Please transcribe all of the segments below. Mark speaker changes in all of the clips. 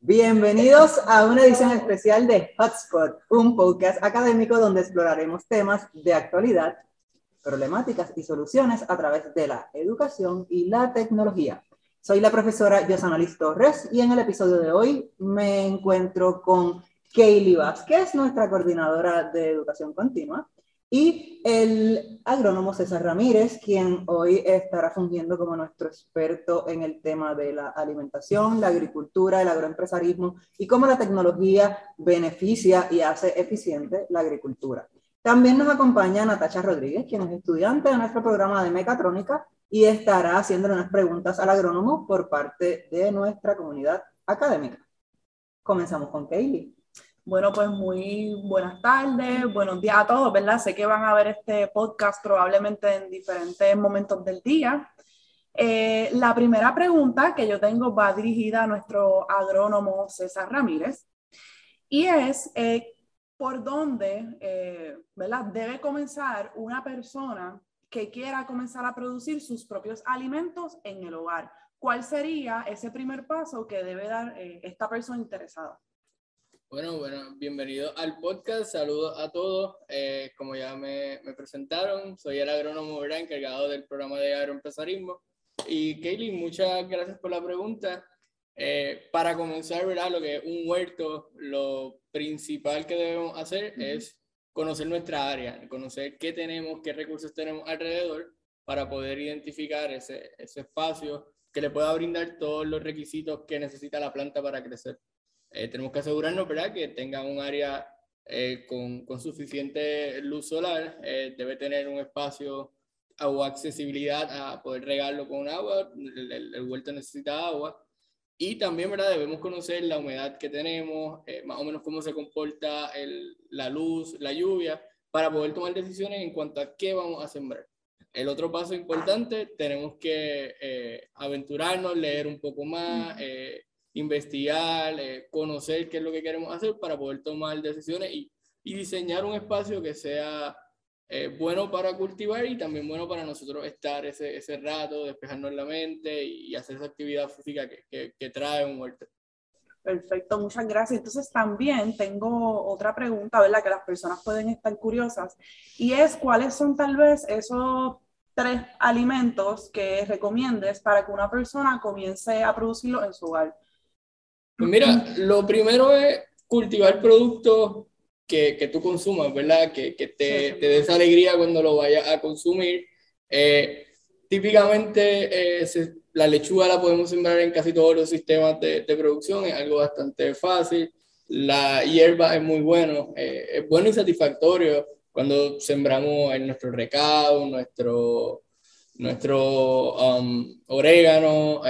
Speaker 1: Bienvenidos a una edición especial de Hotspot, un podcast académico donde exploraremos temas de actualidad, problemáticas y soluciones a través de la educación y la tecnología. Soy la profesora Yosana Liz Torres y en el episodio de hoy me encuentro con Kaylee Vázquez, nuestra coordinadora de educación continua, y el agrónomo César Ramírez, quien hoy estará fungiendo como nuestro experto en el tema de la alimentación, la agricultura, el agroempresarismo y cómo la tecnología beneficia y hace eficiente la agricultura. También nos acompaña Natacha Rodríguez, quien es estudiante de nuestro programa de mecatrónica y estará haciéndole unas preguntas al agrónomo por parte de nuestra comunidad académica. Comenzamos con Kaylee.
Speaker 2: Bueno, pues muy buenas tardes, buenos días a todos, ¿verdad? Sé que van a ver este podcast probablemente en diferentes momentos del día. Eh, la primera pregunta que yo tengo va dirigida a nuestro agrónomo César Ramírez y es, eh, ¿por dónde, eh, ¿verdad? Debe comenzar una persona que quiera comenzar a producir sus propios alimentos en el hogar. ¿Cuál sería ese primer paso que debe dar esta persona interesada?
Speaker 3: Bueno, bueno, bienvenido al podcast. Saludos a todos. Eh, como ya me, me, presentaron, soy el agrónomo ¿verdad? encargado del programa de agroempresarismo. Y Kaylee, muchas gracias por la pregunta. Eh, para comenzar, ¿verdad? lo que es un huerto, lo principal que debemos hacer es conocer nuestra área, conocer qué tenemos, qué recursos tenemos alrededor para poder identificar ese, ese espacio que le pueda brindar todos los requisitos que necesita la planta para crecer. Eh, tenemos que asegurarnos ¿verdad? que tenga un área eh, con, con, suficiente luz solar, eh, debe tener un espacio o accesibilidad a poder regarlo con agua, el, el, huerto necesita agua. Y también ¿verdad? debemos conocer la humedad que tenemos, más o menos cómo se comporta el, la luz, la lluvia, para poder tomar decisiones en cuanto a qué vamos a sembrar. El otro paso importante, tenemos que aventurarnos, leer un poco más, investigar, eh, conocer qué es lo que queremos hacer para poder tomar decisiones y, y diseñar un espacio que sea eh, bueno para cultivar y también bueno para nosotros estar ese, ese rato, despejarnos la mente y, hacer esa actividad física que, que, que trae un huerto.
Speaker 2: Perfecto, muchas gracias. Entonces también tengo otra pregunta, ¿verdad? Que las personas pueden estar curiosas y es cuáles son tal vez esos tres alimentos que recomiendes para que una persona comience a producirlo en su hogar.
Speaker 3: Pues mira, lo primero es cultivar productos que, que tú consumas, ¿verdad? Que, que te, te des alegría cuando lo vayas a consumir. Eh, típicamente eh, la lechuga la podemos sembrar en casi todos los sistemas de, de producción, es algo bastante fácil. La hierba es muy bueno, eh, es bueno y satisfactorio cuando sembramos en nuestro recado, nuestro, nuestro um, orégano,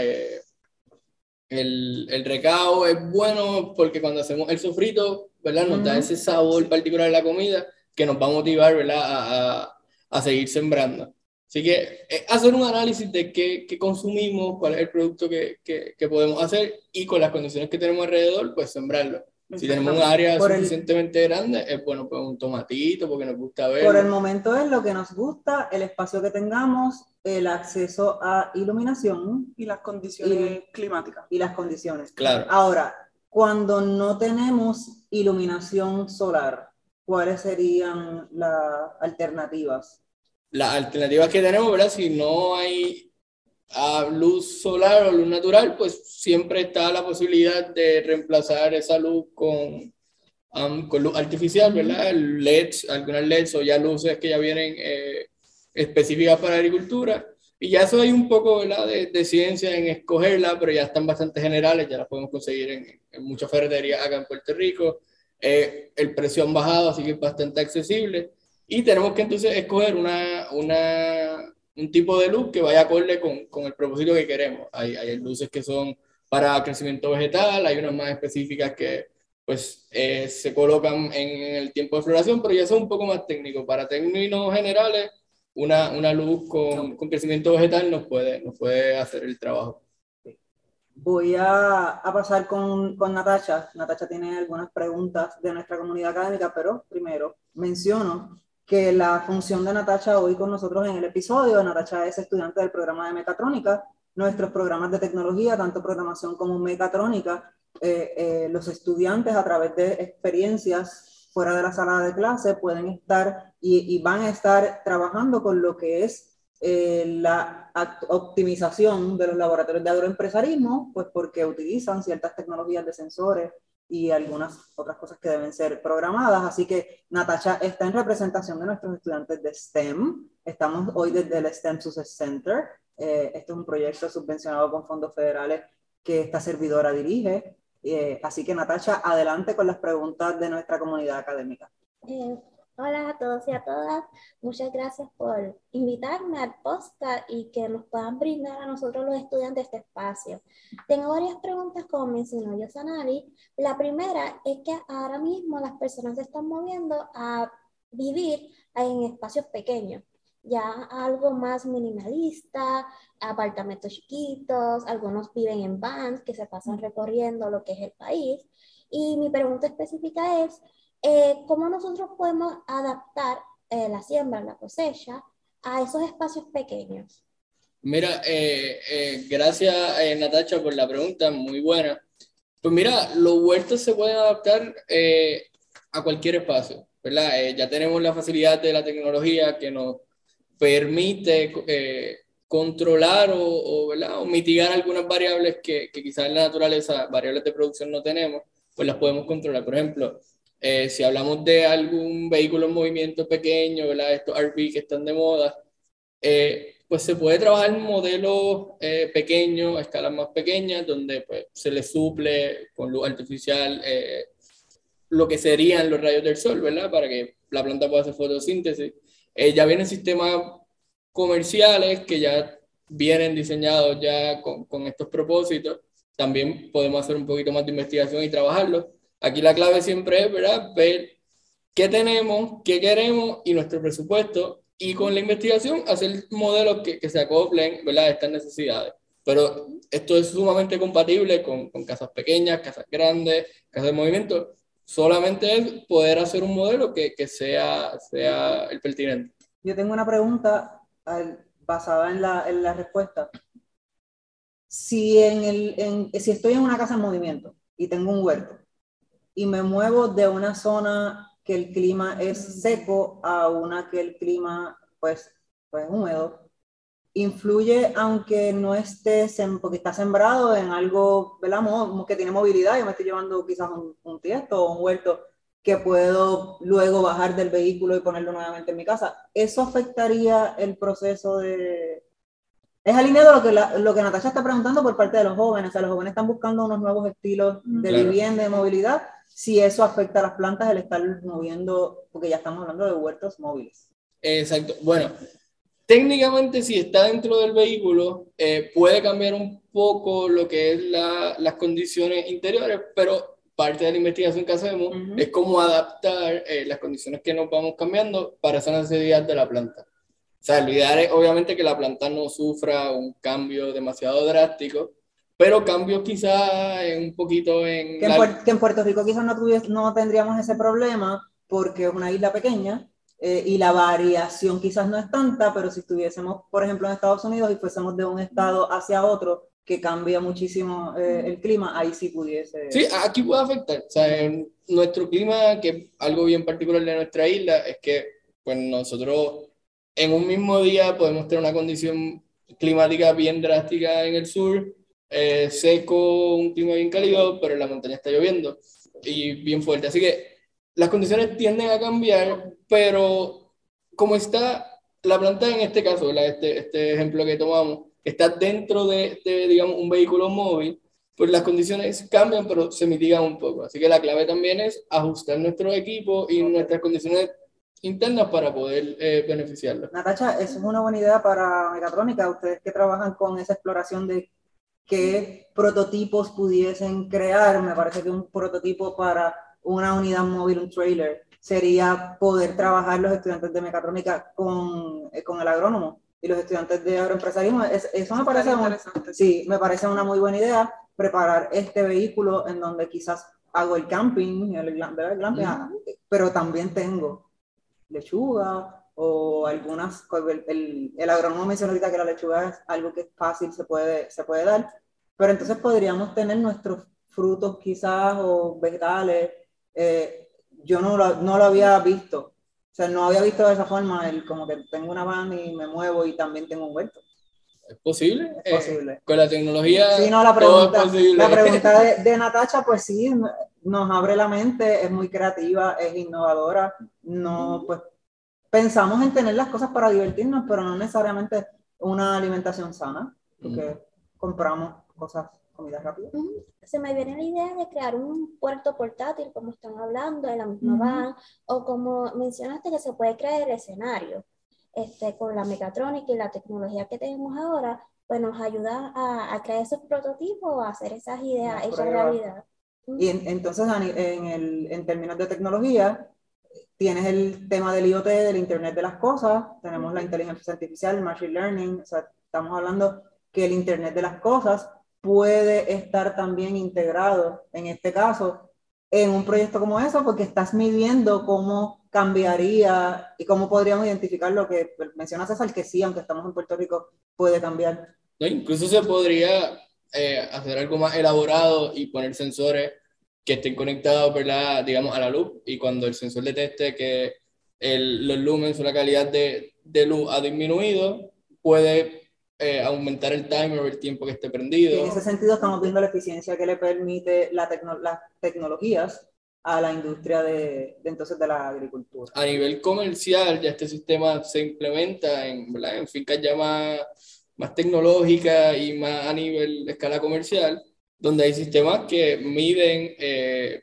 Speaker 3: el, el recao es bueno porque cuando hacemos el sofrito, ¿verdad? Nos da ese sabor particular de la comida que nos va a motivar, ¿verdad? A, a, a seguir sembrando. Así que eh, hacer un análisis de qué, qué, consumimos, cuál es el producto que, que, que, podemos hacer y con las condiciones que tenemos alrededor, pues sembrarlo. Si tenemos un área suficientemente grande, es bueno, pues un tomatito porque nos gusta ver.
Speaker 1: Por el momento es lo que nos gusta, el espacio que tengamos, el acceso a iluminación
Speaker 2: y las condiciones climáticas.
Speaker 1: Y las condiciones.
Speaker 3: Claro.
Speaker 1: Ahora, cuando no tenemos iluminación solar, ¿cuáles serían las alternativas?
Speaker 3: Las alternativas que tenemos, ¿verdad? Si no hay ah, luz solar o luz natural, pues siempre está la posibilidad de reemplazar esa luz con, um, con luz artificial, ¿verdad? LEDs, algunas LEDs o ya luces que ya vienen eh, específicas para agricultura. Y ya eso hay un poco De, de, ciencia en escogerla, pero ya están bastante generales, ya las podemos conseguir en, en muchas ferreterías acá en Puerto Rico. Eh, el precio han bajado, así que es bastante accesible. Y tenemos que entonces escoger una, una, un tipo de luz que vaya acorde con, con el propósito que queremos. Hay, hay, luces que son para crecimiento vegetal, hay unas más específicas que pues eh, se colocan en, en, el tiempo de floración, pero ya son un poco más técnicos. Para términos generales, una, una luz con, con, crecimiento vegetal nos puede, nos puede hacer el trabajo.
Speaker 1: Voy a, a pasar con, con Natacha. Natacha tiene algunas preguntas de nuestra comunidad académica, pero primero menciono que la función de Natacha hoy con nosotros en el episodio, Natacha es estudiante del programa de mecatrónica. Nuestros programas de tecnología, tanto programación como mecatrónica, eh, eh, los estudiantes a través de experiencias fuera de la sala de clase pueden estar y, van a estar trabajando con lo que es eh, la optimización de los laboratorios de agroempresarismo, pues porque utilizan ciertas tecnologías de sensores y algunas otras cosas que deben ser programadas. Así que Natasha está en representación de nuestros estudiantes de STEM. Estamos hoy desde el STEM Success Center. Eh, este es un proyecto subvencionado con fondos federales que esta servidora dirige. Eh, así que Natasha, adelante con las preguntas de nuestra comunidad académica.
Speaker 4: Eh, Hola a todos y a todas. Muchas gracias por invitarme al podcast y que nos puedan brindar a nosotros los estudiantes este espacio. Tengo varias preguntas, como mencionó Yosanari. La primera es que ahora mismo las personas se están moviendo a vivir en espacios pequeños, ya algo más minimalista, apartamentos chiquitos, algunos viven en vans que se pasan recorriendo lo que es el país. Y mi pregunta específica es, eh, ¿cómo nosotros podemos adaptar eh, la siembra, la cosecha, a esos espacios pequeños?
Speaker 3: Mira, eh, gracias Natacha por la pregunta, muy buena. Pues mira, los huertos se pueden adaptar a cualquier espacio, ¿verdad? ya tenemos la facilidad de la tecnología que nos permite controlar o, o, o, mitigar algunas variables que, que quizás en la naturaleza, variables de producción no tenemos, pues las podemos controlar. Por ejemplo, eh, si hablamos de algún vehículo en movimiento pequeño, ¿verdad? estos RV que están de moda, eh, pues se puede trabajar en modelos eh, pequeños, a escalas más pequeñas, donde pues, se le suple con luz artificial lo que serían los rayos del sol, ¿verdad? Para que la planta pueda hacer fotosíntesis. ya vienen sistemas comerciales que ya vienen diseñados ya con, con estos propósitos. También podemos hacer un poquito más de investigación y trabajarlos Aquí la clave siempre es. Ver qué tenemos, qué queremos y nuestro presupuesto y con la investigación hacer modelos que, que se acoplen. A estas necesidades. Pero esto es sumamente compatible con, con casas pequeñas, casas grandes, casas de movimiento. Solamente es poder hacer un modelo que, que sea, sea el pertinente.
Speaker 1: Yo tengo una pregunta basada en la, en la respuesta. Si, en el, en, si estoy en una casa en movimiento y tengo un huerto, y me muevo de una zona que el clima es seco a una que el clima pues, pues húmedo, influye aunque no esté, porque está sembrado en algo ¿verdad? que tiene movilidad, yo me estoy llevando quizás un, un tiesto o un huerto que puedo luego bajar del vehículo y ponerlo nuevamente en mi casa. ¿Eso afectaría el proceso de, es alineado lo que, lo que Natasha está preguntando por parte de los jóvenes. O sea, los jóvenes están buscando unos nuevos estilos de vivienda, de movilidad. Si eso afecta a las plantas, el estar moviendo, porque ya estamos hablando de huertos móviles.
Speaker 3: Exacto. Bueno, técnicamente, si está dentro del vehículo, eh, puede cambiar un poco lo que es la, las condiciones interiores, pero parte de la investigación que hacemos es cómo adaptar eh, las condiciones que nos vamos cambiando para esa necesidad de la planta. O sea, ideal es obviamente que la planta no sufra un cambio demasiado drástico, pero cambios quizás un poquito en...
Speaker 1: Que, en, Puerto Rico quizás no, no tendríamos ese problema porque es una isla pequeña eh, y la variación quizás no es tanta, pero si estuviésemos, por ejemplo, en Estados Unidos y fuésemos de un estado hacia otro, que cambia muchísimo eh, el clima, ahí sí pudiese...
Speaker 3: Sí, aquí puede afectar. O sea, en nuestro clima, que es algo bien particular de nuestra isla, es que pues nosotros en un mismo día podemos tener una condición climática bien drástica en el sur, eh, seco, un clima bien cálido, pero la montaña está lloviendo y bien fuerte. Así que las condiciones tienden a cambiar, pero como está la planta en este caso, este, este ejemplo que tomamos, está dentro de, de, digamos, un vehículo móvil, pues las condiciones cambian, pero se mitigan un poco. Así que la clave también es ajustar nuestro equipo y nuestras condiciones internas para poder eh, beneficiarlo.
Speaker 1: Natacha, eso es una buena idea para Mecatrónica, ustedes que trabajan con esa exploración de qué prototipos pudiesen crear, me parece que un prototipo para una unidad móvil, un trailer, sería poder trabajar los estudiantes de mecatrónica con, eh, con el agrónomo y los estudiantes de agroempresarismo. eso me parece, sí, me parece una muy buena idea, preparar este vehículo en donde quizás hago el camping, el, el glamping, pero también tengo lechuga, o algunas, el, el, el agrónomo mencionó ahorita que la lechuga es algo que es fácil, se puede, se puede dar, pero entonces podríamos tener nuestros frutos quizás o vegetales. Eh, yo no lo, no lo había visto, o sea, no había visto de esa forma, el, como que tengo una van y me muevo y también tengo un huerto.
Speaker 3: ¿Es posible?
Speaker 1: Es posible.
Speaker 3: Eh, con la tecnología.
Speaker 1: Sí, no, la pregunta, la pregunta de, de, Natacha, pues sí, nos abre la mente, es muy creativa, es innovadora. No, pues pensamos en tener las cosas para divertirnos, pero no necesariamente una alimentación sana, porque compramos cosas, comida rápida.
Speaker 4: Se me viene la idea de crear un puerto portátil, como están hablando, en la misma van, o como mencionaste que se puede crear el escenario este, con la mecatrónica y la tecnología que tenemos ahora, pues nos ayuda a, a crear esos prototipos, a hacer esas ideas hechas realidad.
Speaker 1: Y entonces, en, el, en términos de tecnología, tienes el tema del IoT, del Internet de las Cosas, tenemos la inteligencia artificial, el machine learning, o sea, estamos hablando que el Internet de las Cosas puede estar también integrado, en este caso, en un proyecto como eso, porque estás midiendo cómo cambiaría y cómo podríamos identificar lo que menciona César, que sí, aunque estamos en Puerto Rico, puede cambiar.
Speaker 3: No, incluso se podría eh, hacer algo más elaborado y poner sensores que estén conectados, ¿verdad? digamos, a la luz y cuando el sensor detecte que el, los lumens o la calidad de, de luz ha disminuido, puede eh, aumentar el timer el tiempo que esté prendido.
Speaker 1: en ese sentido estamos viendo la eficiencia que le permite la las tecnologías a la industria de, entonces de la agricultura.
Speaker 3: A nivel comercial, ya este sistema se implementa en, en fincas ya más, más tecnológicas y más a nivel de escala comercial, donde hay sistemas que miden eh,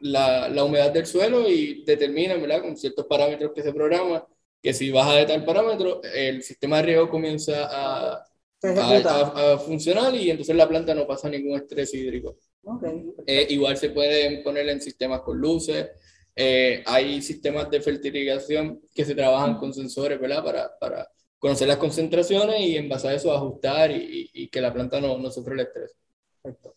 Speaker 3: la, la, humedad del suelo y determinan, ¿verdad? con ciertos parámetros que se programan, que si baja de tal parámetro, el sistema de riego comienza a, a, a, funcionar y entonces la planta no pasa ningún estrés hídrico. Eh, igual se pueden poner en sistemas con luces. Eh, hay sistemas de fertilización que se trabajan con sensores, ¿verdad? Para, para conocer las concentraciones y en base a eso ajustar y, y, que la planta no, no sufra el estrés.
Speaker 1: Perfecto.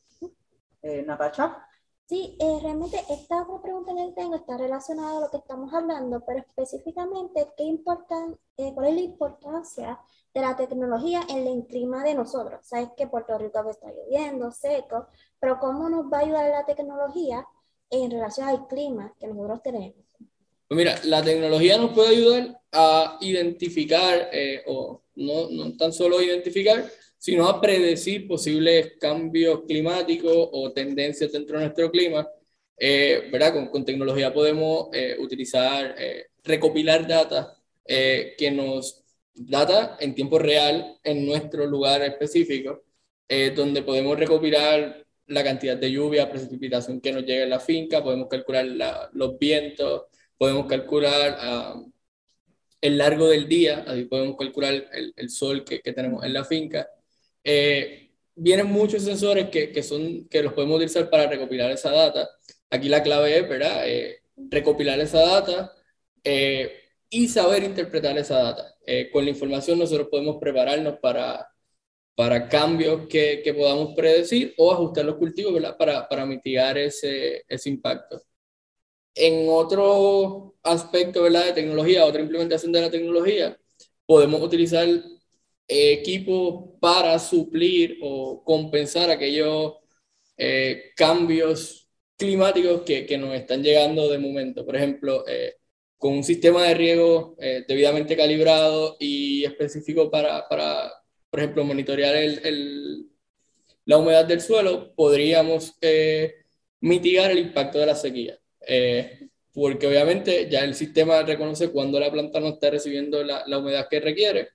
Speaker 1: Eh, Natacha.
Speaker 4: Sí, eh, realmente esta otra pregunta que tengo está relacionada a lo que estamos hablando, pero específicamente, ¿qué importan, ¿cuál es la importancia de la tecnología en el clima de nosotros? Sabes que Puerto Rico está lloviendo, seco, pero ¿cómo nos va a ayudar la tecnología en relación al clima que nosotros tenemos?
Speaker 3: Pues mira, la tecnología nos puede ayudar a identificar, eh, o no, no tan solo identificar, sino a predecir posibles cambios climáticos o tendencias dentro de nuestro clima. Eh, ¿verdad? Con, con, tecnología podemos eh, utilizar, eh, recopilar data eh, que nos data en tiempo real en nuestro lugar específico, donde podemos recopilar la cantidad de lluvia, precipitación que nos llega en la finca, podemos calcular la, los vientos, podemos calcular uh, el largo del día, así podemos calcular el, el sol que, que, tenemos en la finca. Eh, vienen muchos sensores que, que, son, que los podemos utilizar para recopilar esa data. Aquí la clave es, ¿verdad? Eh, recopilar esa data eh, y saber interpretar esa data. Eh, con la información nosotros podemos prepararnos para, para cambios que, que, podamos predecir o ajustar los cultivos ¿verdad? Para, para mitigar ese, ese impacto. En otro aspecto ¿verdad? de tecnología, otra implementación de la tecnología, podemos utilizar equipos para suplir o compensar aquellos eh, cambios climáticos que, que, nos están llegando de momento. Por ejemplo, eh, con un sistema de riego eh, debidamente calibrado y específico para, para por ejemplo, monitorear el, el, la humedad del suelo, podríamos eh, mitigar el impacto de la sequía. Eh, porque obviamente ya el sistema reconoce cuando la planta no está recibiendo la, la, humedad que requiere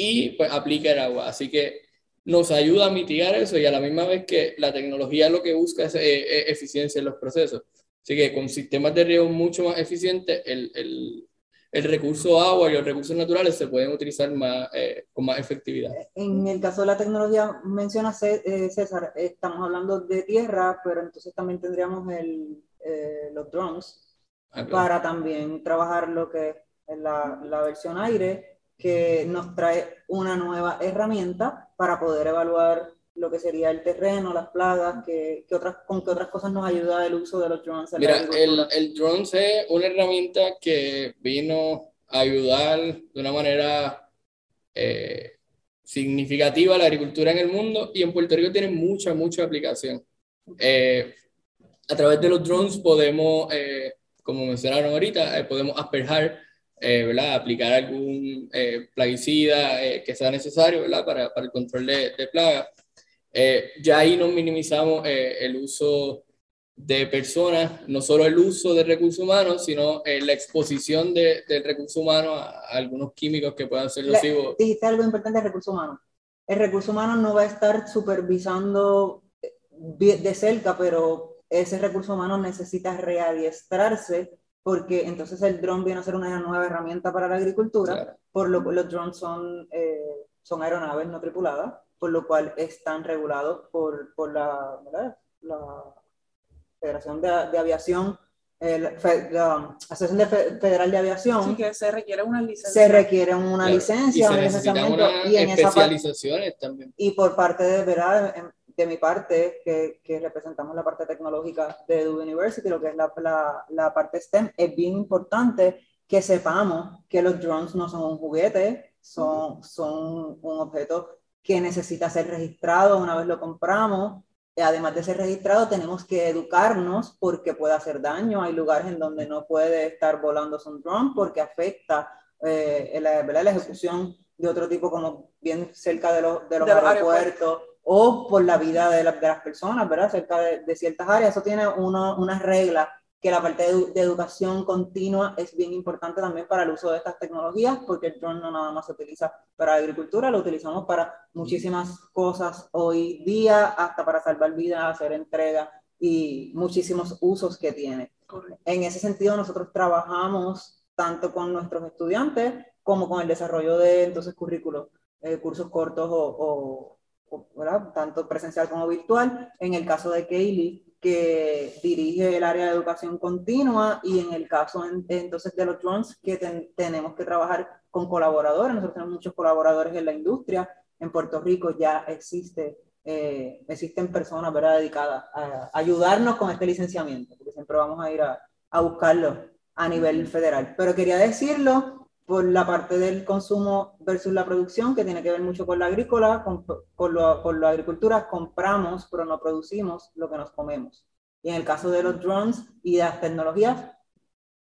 Speaker 3: y pues aplica el agua. Así que nos ayuda a mitigar eso y a la misma vez que la tecnología lo que busca es eh, eficiencia en los procesos. Así que con sistemas de riego mucho más eficientes, el, el, el recurso agua y los recursos naturales se pueden utilizar más, eh, con más efectividad.
Speaker 1: En el caso de la tecnología, menciona eh, César, estamos hablando de tierra, pero entonces también tendríamos el, eh, los drones ah, claro. para también trabajar lo que es la, la versión aire, que nos trae una nueva herramienta para poder evaluar lo que sería el terreno, las plagas, que, que, otras, con qué otras cosas nos ayuda el uso de los drones.
Speaker 3: Mira, el, el drone es una herramienta que vino ayudar de una manera eh, significativa a la agricultura en el mundo y en Puerto Rico tiene mucha, mucha aplicación. Eh, a través de los drones podemos, eh, como mencionaron ahorita, podemos asperjar, ¿verdad? aplicar algún plaguicida que sea necesario ¿verdad? Para, para el control de, de plagas. ya ahí nos minimizamos el uso de personas, no solo el uso de recursos humanos, sino eh, la exposición de, del recurso humano a, algunos químicos que puedan ser nocivos.
Speaker 1: Dijiste algo importante del recurso humano. El recurso humano no va a estar supervisando eh, de cerca, pero ese recurso humano necesita readiestrarse porque entonces el dron viene a ser una nueva herramienta para la agricultura, por lo que los drones son, eh, son aeronaves no tripuladas, por lo cual están regulados por, por la, la Federación de, de Aviación, la Asociación Federal de Aviación.
Speaker 2: Sí, que se requiere una licencia.
Speaker 1: Se requiere una licencia,
Speaker 3: y se un y en especializaciones también.
Speaker 1: Y por parte de, ¿verdad? De mi parte, que, que, representamos la parte tecnológica de Duke University, lo que es la, la, la, parte STEM, es bien importante que sepamos que los drones no son un juguete, son, son un objeto que necesita ser registrado una vez lo compramos, además de ser registrado, tenemos que educarnos porque puede hacer daño. Hay lugares en donde no puede estar volando un drone porque afecta eh, la, la, ejecución de otro tipo, como bien cerca de, los, de los aeropuertos, o por la vida de, de, las personas, ¿verdad? Cerca de, de ciertas áreas. Eso tiene unas reglas que la parte de, educación continua es bien importante también para el uso de estas tecnologías, porque el drone no nada más se utiliza para agricultura, lo utilizamos para muchísimas cosas hoy día, hasta para salvar vidas, hacer entrega y muchísimos usos que tiene. En ese sentido, nosotros trabajamos tanto con nuestros estudiantes como con el desarrollo de entonces currículos, eh, cursos cortos o, o tanto presencial como virtual. En el caso de Kaylee, que dirige el área de educación continua y en el caso entonces de los drones que tenemos que trabajar con colaboradores, nosotros tenemos muchos colaboradores en la industria, en Puerto Rico ya existe, eh, existen personas ¿verdad? dedicadas a ayudarnos con este licenciamiento, porque siempre vamos a ir a, a buscarlo a nivel federal. Pero quería decirlo por la parte del consumo versus la producción, que tiene que ver mucho con la agrícola, con, con, lo, con la agricultura, compramos, pero no producimos lo que nos comemos. Y en el caso de los drones y de las tecnologías,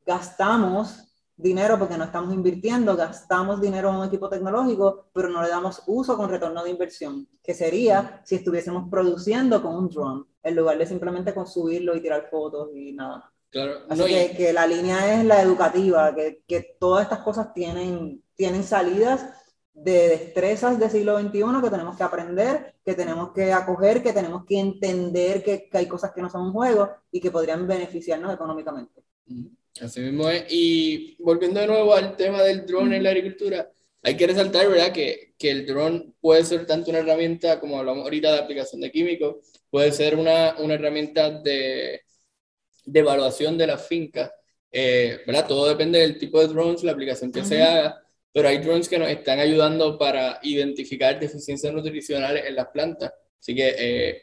Speaker 1: gastamos dinero porque no estamos invirtiendo, gastamos dinero en un equipo tecnológico, pero no le damos uso con retorno de inversión, que sería si estuviésemos produciendo con un drone, en lugar de simplemente subirlo y tirar fotos y nada Así que, que, la línea es la educativa, que, que, todas estas cosas tienen, tienen salidas de destrezas del siglo XXI que tenemos que aprender, que tenemos que acoger, que tenemos que entender que, hay cosas que no son un juego y que podrían beneficiarnos económicamente.
Speaker 3: Así mismo es. Y volviendo de nuevo al tema del drone en la agricultura, hay que resaltar, ¿verdad?, que, que el drone puede ser tanto una herramienta, como hablamos ahorita de aplicación de químicos, puede ser una, una herramienta de de evaluación de la finca, eh, ¿verdad? Todo depende del tipo de drones, la aplicación que se haga, pero hay drones que nos están ayudando para identificar deficiencias nutricionales en las plantas. Así que eh,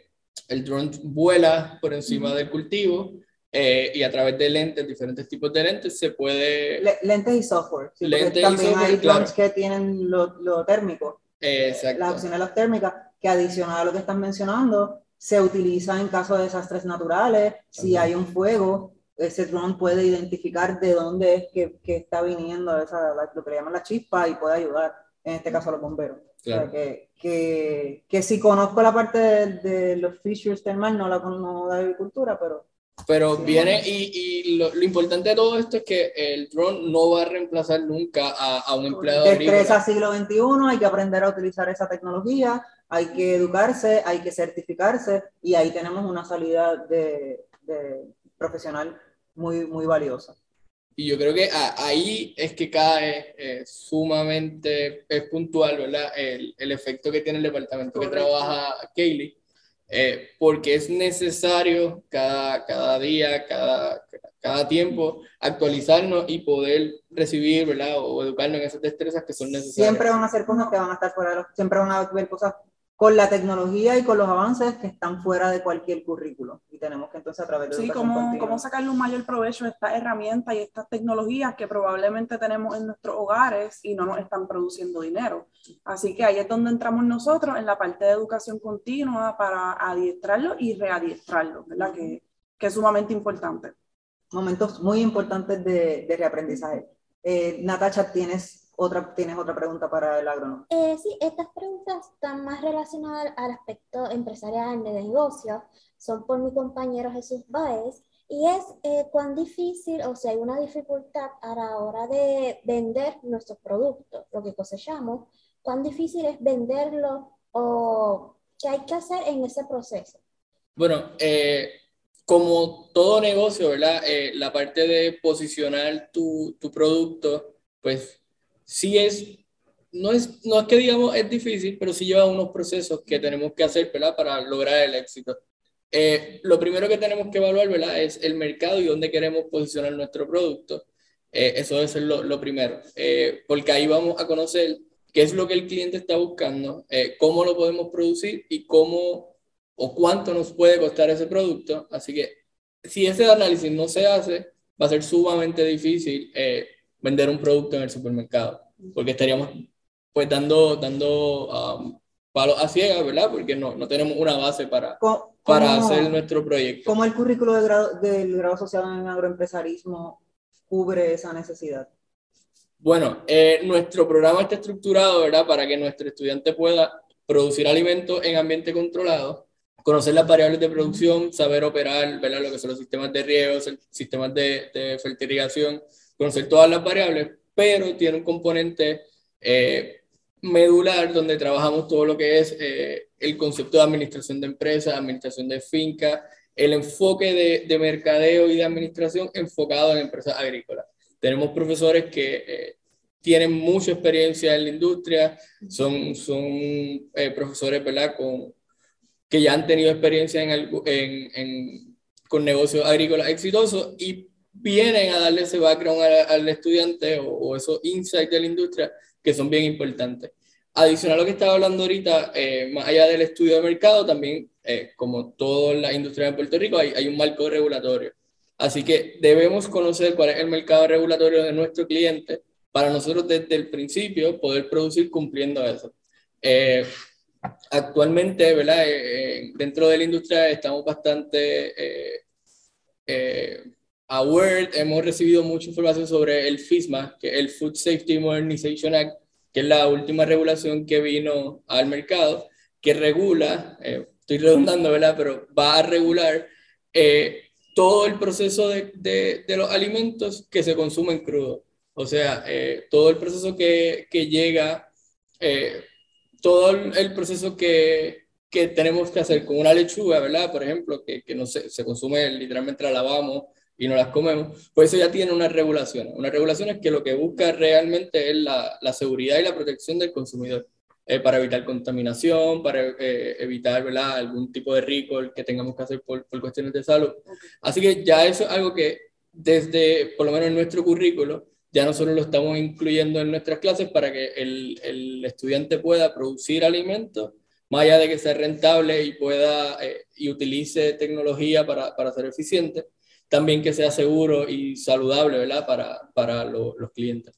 Speaker 3: el drone vuela por encima del cultivo eh, y a través de lentes, diferentes tipos de lentes, se puede...
Speaker 1: lentes y software. lentes también hay drones que tienen lo, lo térmico.
Speaker 3: Exacto.
Speaker 1: Las opciones las térmicas, que adicional a lo que están mencionando, se utiliza en caso de desastres naturales, si hay un fuego, ese drone puede identificar de dónde es que, que está viniendo esa, lo que le llaman la chispa y puede ayudar, en este caso a los bomberos. O sea, que, que, que, si conozco la parte de, los fisheries thermal, no la conozco de agricultura, pero...
Speaker 3: Pero viene, y, y lo, lo, importante de todo esto es que el drone no va a reemplazar nunca a, a un empleado
Speaker 1: agrícola. siglo XXI, hay que aprender a utilizar esa tecnología, hay que educarse, hay que certificarse y ahí tenemos una salida de, profesional muy, muy valiosa.
Speaker 3: Y yo creo que ahí es que cae eh, sumamente es puntual ¿verdad? El, el, efecto que tiene el departamento que trabaja Kaylee, eh, porque es necesario cada, cada día, cada, cada tiempo actualizarnos y poder recibir ¿verdad? o educarnos en esas destrezas que son necesarias.
Speaker 1: Siempre van a ser cosas que van a estar fuera, de los, siempre van a haber cosas con la tecnología y con los avances que están fuera de cualquier currículo. Y tenemos que entonces a través de
Speaker 2: Sí, cómo, cómo sacarle un mayor provecho a estas herramientas y estas tecnologías que probablemente tenemos en nuestros hogares y no nos están produciendo dinero. Así que ahí es donde entramos nosotros en la parte de educación continua para adiestrarlo y readiestrarlo, ¿verdad? Que, que es sumamente importante.
Speaker 1: Momentos muy importantes de, de reaprendizaje. Eh, Natacha, ¿tienes otra, ¿Tienes otra pregunta para el agrónomo?
Speaker 4: Eh, sí, estas preguntas están más relacionadas al aspecto empresarial de negocio. Son por mi compañero Jesús Baez. Y es eh, cuán difícil, o sea, hay una dificultad a la hora de vender nuestros productos, lo que cosechamos, cuán difícil es venderlo o qué hay que hacer en ese proceso.
Speaker 3: Bueno, eh, como todo negocio, ¿verdad? Eh, la parte de posicionar tu, tu producto, pues sí es, no es, no es que digamos es difícil, pero sí lleva unos procesos que tenemos que hacer, ¿verdad? Para lograr el éxito. Eh, lo primero que tenemos que evaluar, ¿verdad? Es el mercado y dónde queremos posicionar nuestro producto. Eh, eso debe ser lo, lo primero, eh, porque ahí vamos a conocer qué es lo que el cliente está buscando, cómo lo podemos producir y cómo o cuánto nos puede costar ese producto. Así que si ese análisis no se hace, va a ser sumamente difícil vender un producto en el supermercado, porque estaríamos pues dando, dando um, palos a ciegas, ¿verdad? Porque no, no tenemos una base para, para hacer nuestro proyecto.
Speaker 1: ¿Cómo el currículo de grado, del grado asociado en agroempresarismo cubre esa necesidad?
Speaker 3: Bueno, eh, nuestro programa está estructurado, ¿verdad? Para que nuestro estudiante pueda producir alimentos en ambiente controlado, conocer las variables de producción, saber operar, ¿verdad? Lo que son los sistemas de riego, sistemas de, de fertilización, conocer todas las variables, pero tiene un componente eh, medular donde trabajamos todo lo que es eh, el concepto de administración de empresas, administración de finca, el enfoque de, de, mercadeo y de administración enfocado en empresas agrícolas. Tenemos profesores que eh, tienen mucha experiencia en la industria, son, son profesores ¿verdad? Con, que ya han tenido experiencia en, en, en, con negocios agrícolas exitosos y vienen a darle ese background al, estudiante o, esos insights de la industria que son bien importantes. Adicional a lo que estaba hablando ahorita, eh, más allá del estudio de mercado, también, eh, como toda la industria de Puerto Rico, hay, hay, un marco regulatorio. Así que debemos conocer cuál es el mercado regulatorio de nuestro cliente para nosotros desde el principio poder producir cumpliendo eso. Eh, actualmente, ¿verdad? dentro de la industria estamos bastante a Word hemos recibido mucha información sobre el FISMA, que es el Food Safety Modernization Act, que es la última regulación que vino al mercado, que regula, eh, estoy redundando, ¿verdad? Pero va a regular eh, todo el proceso de, de, de, los alimentos que se consumen crudo. O sea, eh, todo el proceso que, que llega, todo el proceso que, que tenemos que hacer con una lechuga, ¿verdad? Por ejemplo, que, que no se, se consume, literalmente la lavamos y no las comemos, pues eso ya tiene una regulación. Una regulación es que lo que busca realmente es la, la seguridad y la protección del consumidor, eh, para evitar contaminación, para eh, evitar ¿verdad? algún tipo de recall que tengamos que hacer por, por, cuestiones de salud. Así que ya eso es algo que desde, por lo menos en nuestro currículo, ya nosotros lo estamos incluyendo en nuestras clases para que el, el estudiante pueda producir alimentos, más allá de que sea rentable y pueda eh, y utilice tecnología para, para ser eficiente, también que sea seguro y saludable, ¿verdad? Para, para lo, los clientes.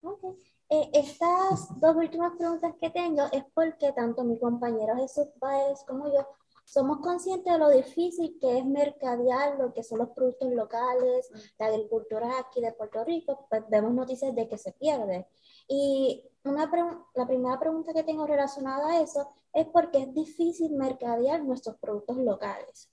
Speaker 4: Okay. Eh, estas dos últimas preguntas que tengo es porque tanto mi compañero Jesús Baez como yo somos conscientes de lo difícil que es mercadear lo que son los productos locales, la agricultura aquí de Puerto Rico, pues vemos noticias de que se pierde. Y una la primera pregunta que tengo relacionada a eso es porque es difícil mercadear nuestros productos locales.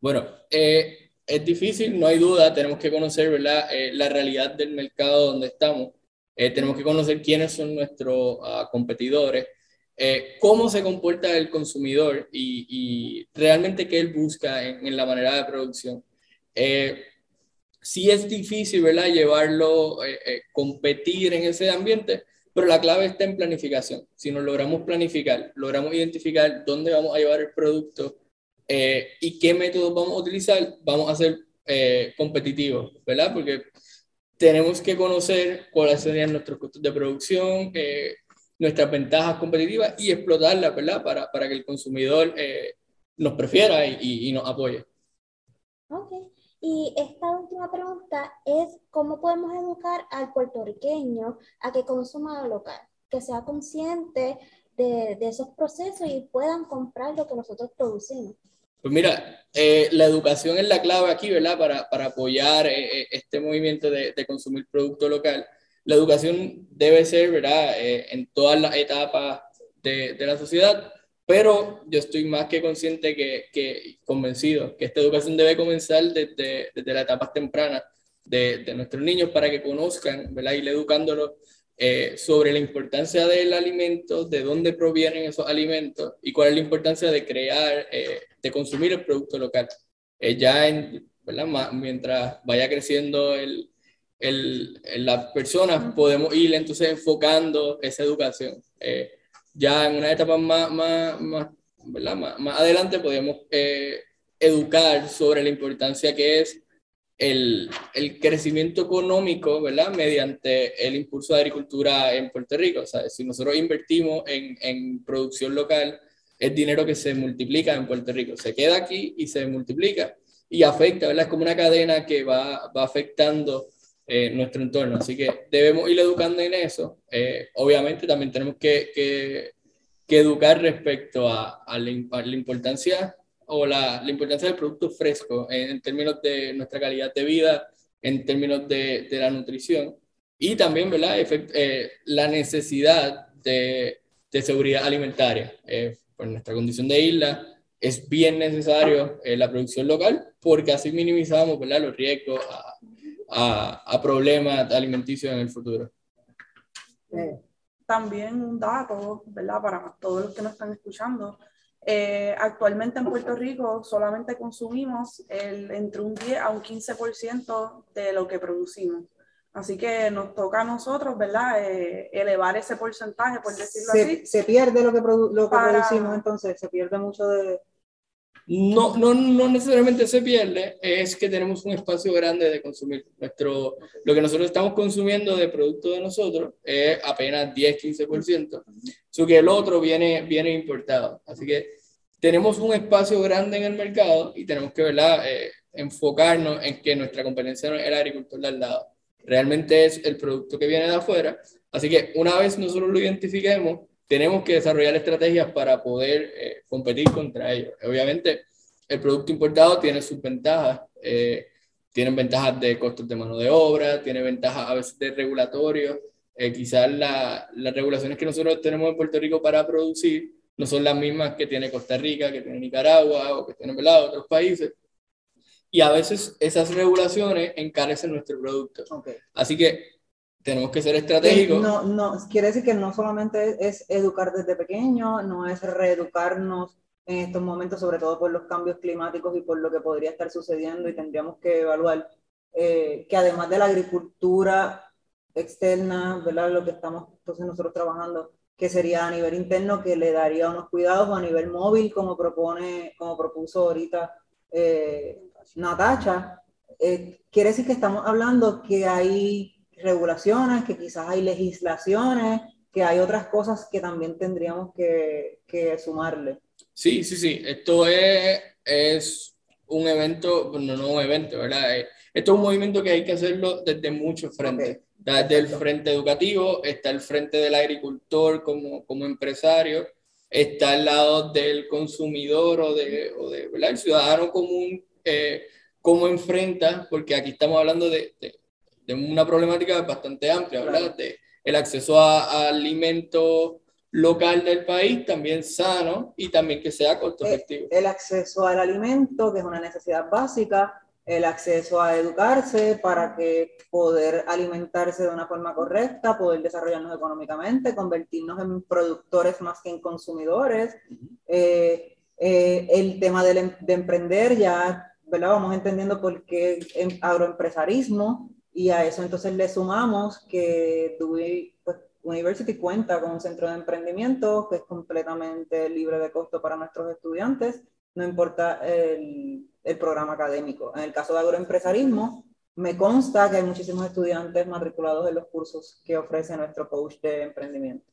Speaker 3: Bueno, eh, es difícil, no hay duda, tenemos que conocer. Eh, la realidad del mercado donde estamos, eh, tenemos que conocer quiénes son nuestros uh, competidores, cómo se comporta el consumidor y, y realmente qué él busca en, en, la manera de producción. sí es difícil ¿verdad? llevarlo, competir en ese ambiente, pero la clave está en planificación. Si nos logramos planificar, logramos identificar dónde vamos a llevar el producto, eh, y qué métodos vamos a utilizar, vamos a ser eh, competitivos, ¿verdad? Porque tenemos que conocer cuáles serían nuestros costos de producción, eh, nuestras ventajas competitivas y explotarlas, ¿verdad? Para, para que el consumidor eh, nos prefiera y, y, nos apoye.
Speaker 4: Ok. Y esta última pregunta es, ¿cómo podemos educar al puertorriqueño a que consuma lo local? Que sea consciente de, de, esos procesos y puedan comprar lo que nosotros producimos.
Speaker 3: Pues mira, eh, la educación es la clave aquí, ¿verdad? Para, para apoyar eh, este movimiento de, de, consumir producto local. La educación debe ser, ¿verdad? Eh, en todas las etapas de, de la sociedad, pero yo estoy más que consciente que, que convencido que esta educación debe comenzar desde, desde las etapas tempranas de, de, nuestros niños para que conozcan, ¿verdad? Ir educándolos eh, sobre la importancia del alimento, de dónde provienen esos alimentos y cuál es la importancia de crear, eh, de consumir el producto local. Eh, ya en, ¿verdad? mientras vaya creciendo el, el, las personas, podemos ir entonces enfocando esa educación. Eh, ya en una etapa más, más, más, más, adelante podemos educar sobre la importancia que es el, el, crecimiento económico, ¿verdad? Mediante el impulso de agricultura en Puerto Rico. O sea, si nosotros invertimos en, en, producción local, es dinero que se multiplica en Puerto Rico. Se queda aquí y se multiplica y afecta, ¿verdad? Es como una cadena que va, va afectando eh, nuestro entorno. Así que debemos ir educando en eso. Eh, obviamente también tenemos que, que, que educar respecto a, a, la, a, la, importancia o la, la importancia del producto fresco en, en, términos de nuestra calidad de vida, en términos de, de la nutrición y también ¿verdad? Efect, eh, la necesidad de, de seguridad alimentaria. Eh, por nuestra condición de isla, es bien necesario eh, la producción local porque así minimizamos ¿verdad? los riesgos a, a, a problemas alimenticios en el futuro.
Speaker 2: También un dato, ¿verdad? Para todos los que nos están escuchando. Eh, actualmente en Puerto Rico solamente consumimos el, entre un 10 a un 15% de lo que producimos. Así que nos toca a nosotros, ¿verdad? Eh, elevar ese porcentaje, por decirlo
Speaker 1: se,
Speaker 2: así.
Speaker 1: Se pierde lo que, produ lo que para... producimos, entonces se pierde mucho de,
Speaker 3: no, no, no necesariamente se pierde, es que tenemos un espacio grande de consumir. Nuestro, lo que nosotros estamos consumiendo de producto de nosotros es apenas 10-15%, so que el otro viene, viene importado. Así que tenemos un espacio grande en el mercado y tenemos que ¿verdad? Eh, enfocarnos en que nuestra competencia no es el agricultor de al lado, realmente es el producto que viene de afuera. Así que una vez nosotros lo identifiquemos, tenemos que desarrollar estrategias para poder eh, competir contra ellos. Obviamente, el producto importado tiene sus ventajas. Eh, tienen ventajas de costos de mano de obra, tiene ventajas a veces de regulatorio. Eh, quizás la, las regulaciones que nosotros tenemos en Puerto Rico para producir no son las mismas que tiene Costa Rica, que tiene Nicaragua o que tienen otros países. Y a veces esas regulaciones encarecen nuestro producto.
Speaker 1: Okay.
Speaker 3: Así que tenemos que ser estratégicos.
Speaker 1: No, no, quiere decir que no solamente es educar desde pequeño, no es reeducarnos en estos momentos, sobre todo por los cambios climáticos y por lo que podría estar sucediendo y tendríamos que evaluar eh, que además de la agricultura externa, ¿verdad? Lo que estamos entonces nosotros trabajando, que sería a nivel interno, que le daría unos cuidados, o a nivel móvil, como propone, como propuso ahorita eh, Natacha, eh, quiere decir que estamos hablando que hay regulaciones, que quizás hay legislaciones, que hay otras cosas que también tendríamos que, que sumarle.
Speaker 3: Sí, sí, sí. Esto es, es un evento, no, no un evento, ¿verdad? Eh, esto es un movimiento que hay que hacerlo desde muchos frentes. Okay. Desde el frente educativo, está el frente del agricultor como, como empresario, está al lado del consumidor o de, o de ¿verdad? el ciudadano común, eh, cómo enfrenta, porque aquí estamos hablando de, de de una problemática bastante amplia, ¿verdad? De el acceso a, a, alimento local del país también sano y también que sea costo efectivo.
Speaker 1: El, el acceso al alimento, que es una necesidad básica, el acceso a educarse para que poder alimentarse de una forma correcta, poder desarrollarnos económicamente, convertirnos en productores más que en consumidores. Uh -huh. eh, eh, el tema de, de, emprender, ya ¿verdad? vamos entendiendo por qué agroempresarismo, y a eso entonces le sumamos que Dewey pues, University cuenta con un centro de emprendimiento que es completamente libre de costo para nuestros estudiantes, no importa el, el programa académico. En el caso de agroempresarismo, me consta que hay muchísimos estudiantes matriculados en los cursos que ofrece nuestro coach de emprendimiento.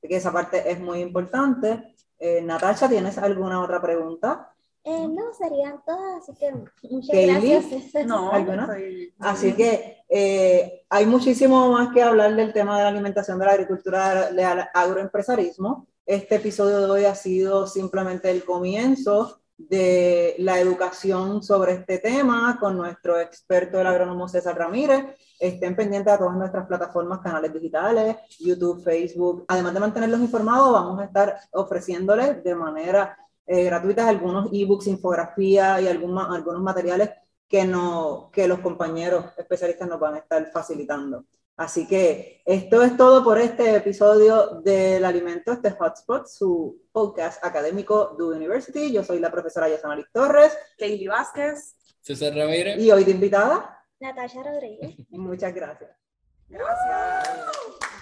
Speaker 1: que esa parte es muy importante. Eh, Natasha, ¿tienes alguna otra pregunta?
Speaker 4: Eh, no, serían todas, así que muchas
Speaker 1: Kaylee,
Speaker 4: gracias.
Speaker 2: No, soy-
Speaker 1: Así que eh, hay muchísimo más que hablar del tema de la alimentación de la agricultura, del agroempresarismo. Este episodio de hoy ha sido simplemente el comienzo de la educación sobre este tema con nuestro experto, el agrónomo César Ramírez. Estén pendientes a todas nuestras plataformas, canales digitales, YouTube, Facebook. Además de mantenerlos informados, vamos a estar ofreciéndoles de manera eh, gratuita algunos ebooks, infografía y algún ma- algunos materiales que, no, que los compañeros especialistas nos van a estar facilitando. Así que esto es todo por este episodio del Alimento, este Hotspot, su podcast académico de University. Yo soy la profesora Yasamari Torres
Speaker 2: Kaylee Vázquez.
Speaker 3: César Ramírez.
Speaker 1: y hoy de invitada.
Speaker 4: Natasha Rodríguez.
Speaker 1: Muchas gracias.
Speaker 2: Gracias.